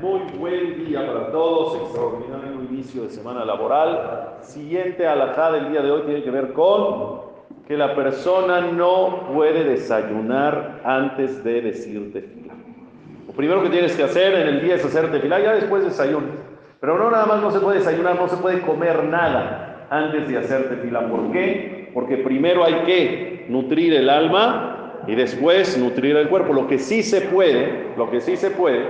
Muy buen día para todos, extraordinario inicio de semana laboral. Siguiente alajá del día de hoy tiene que ver con que la persona no puede desayunar antes de decir tefila. Lo primero que tienes que hacer en el día es hacer tefila, ya después desayunas. Pero no nada más no se puede desayunar, no se puede comer nada antes de hacer tefila. ¿Por qué? Porque primero hay que nutrir el alma y después nutrir el cuerpo. Lo que sí se puede, lo que sí se puede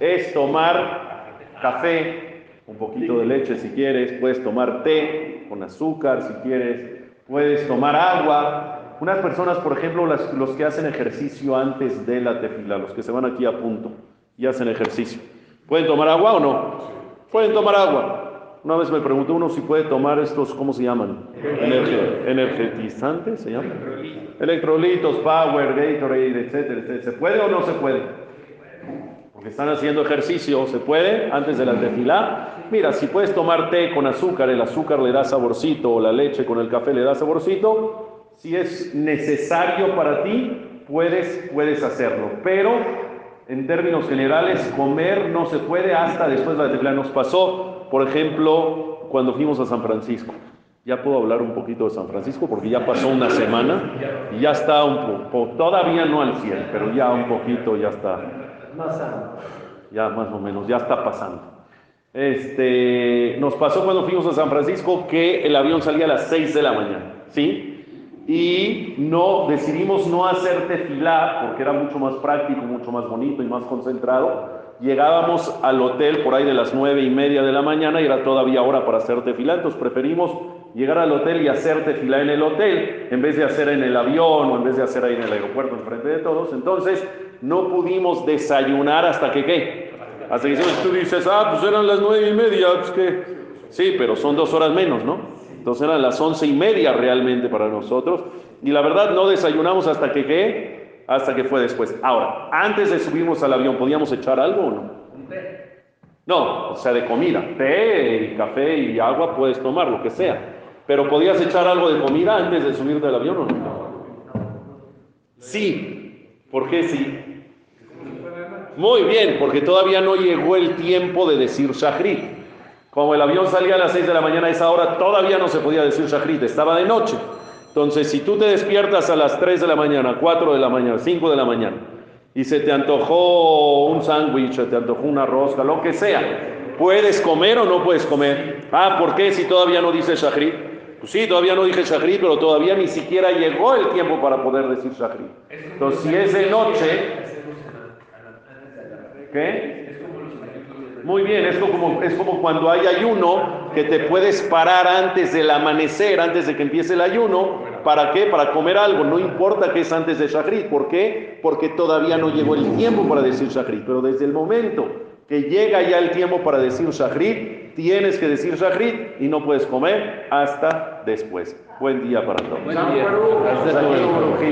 es tomar café, un poquito de leche si quieres, puedes tomar té con azúcar si quieres, puedes tomar agua. Unas personas, por ejemplo, las, los que hacen ejercicio antes de la tefila, los que se van aquí a punto y hacen ejercicio, ¿pueden tomar agua o no? Pueden tomar agua. Una vez me preguntó uno si puede tomar estos, ¿cómo se llaman? energetizantes, ¿se llaman? Electrolitos, Power, Gatorade, etcétera, etcétera. ¿Se puede o no se puede? Porque están haciendo ejercicio, ¿se puede? Antes de la tefilá. Mira, si puedes tomar té con azúcar, el azúcar le da saborcito, o la leche con el café le da saborcito, si es necesario para ti, puedes, puedes hacerlo. Pero en términos generales, comer no se puede hasta después de la tefilá. Nos pasó, por ejemplo, cuando fuimos a San Francisco. Ya puedo hablar un poquito de San Francisco porque ya pasó una semana y ya está un poco, todavía no al 100, pero ya un poquito ya está. Ya más o menos, ya está pasando. Este, nos pasó cuando fuimos a San Francisco que el avión salía a las 6 de la mañana, ¿sí? Y no, decidimos no hacer tefilá porque era mucho más práctico, mucho más bonito y más concentrado. Llegábamos al hotel por ahí de las nueve y media de la mañana y era todavía hora para hacer tefilá, entonces preferimos llegar al hotel y hacer tefilá en el hotel en vez de hacer en el avión o en vez de hacer ahí en el aeropuerto enfrente de todos. Entonces no pudimos desayunar hasta que qué. Hasta que tú dices, ah, pues eran las nueve y media, pues que sí, pero son dos horas menos, ¿no? Entonces eran las once y media realmente para nosotros. Y la verdad no desayunamos hasta que qué, hasta que fue después. Ahora, antes de subirnos al avión, ¿podíamos echar algo o no? No, o sea, de comida, té y café y agua puedes tomar, lo que sea. Pero ¿podías echar algo de comida antes de subirte al avión o no? Sí. ¿Por qué sí? Muy bien, porque todavía no llegó el tiempo de decir shahrit. Como el avión salía a las 6 de la mañana a esa hora, todavía no se podía decir shahrit, estaba de noche. Entonces, si tú te despiertas a las 3 de la mañana, 4 de la mañana, 5 de la mañana, y se te antojó un sándwich, se te antojó una rosca, lo que sea, ¿puedes comer o no puedes comer? Ah, ¿por qué si todavía no dice shahrit? Pues sí, todavía no dije shahrit, pero todavía ni siquiera llegó el tiempo para poder decir shahrit. Entonces, si es de noche, ¿qué? Muy bien, es como, es como cuando hay ayuno que te puedes parar antes del amanecer, antes de que empiece el ayuno. ¿Para qué? Para comer algo. No importa que es antes de shahrit. ¿Por qué? Porque todavía no llegó el tiempo para decir shahrit. Pero desde el momento que llega ya el tiempo para decir shahrit, tienes que decir shahrit y no puedes comer hasta después. Buen día para todos. Buen día.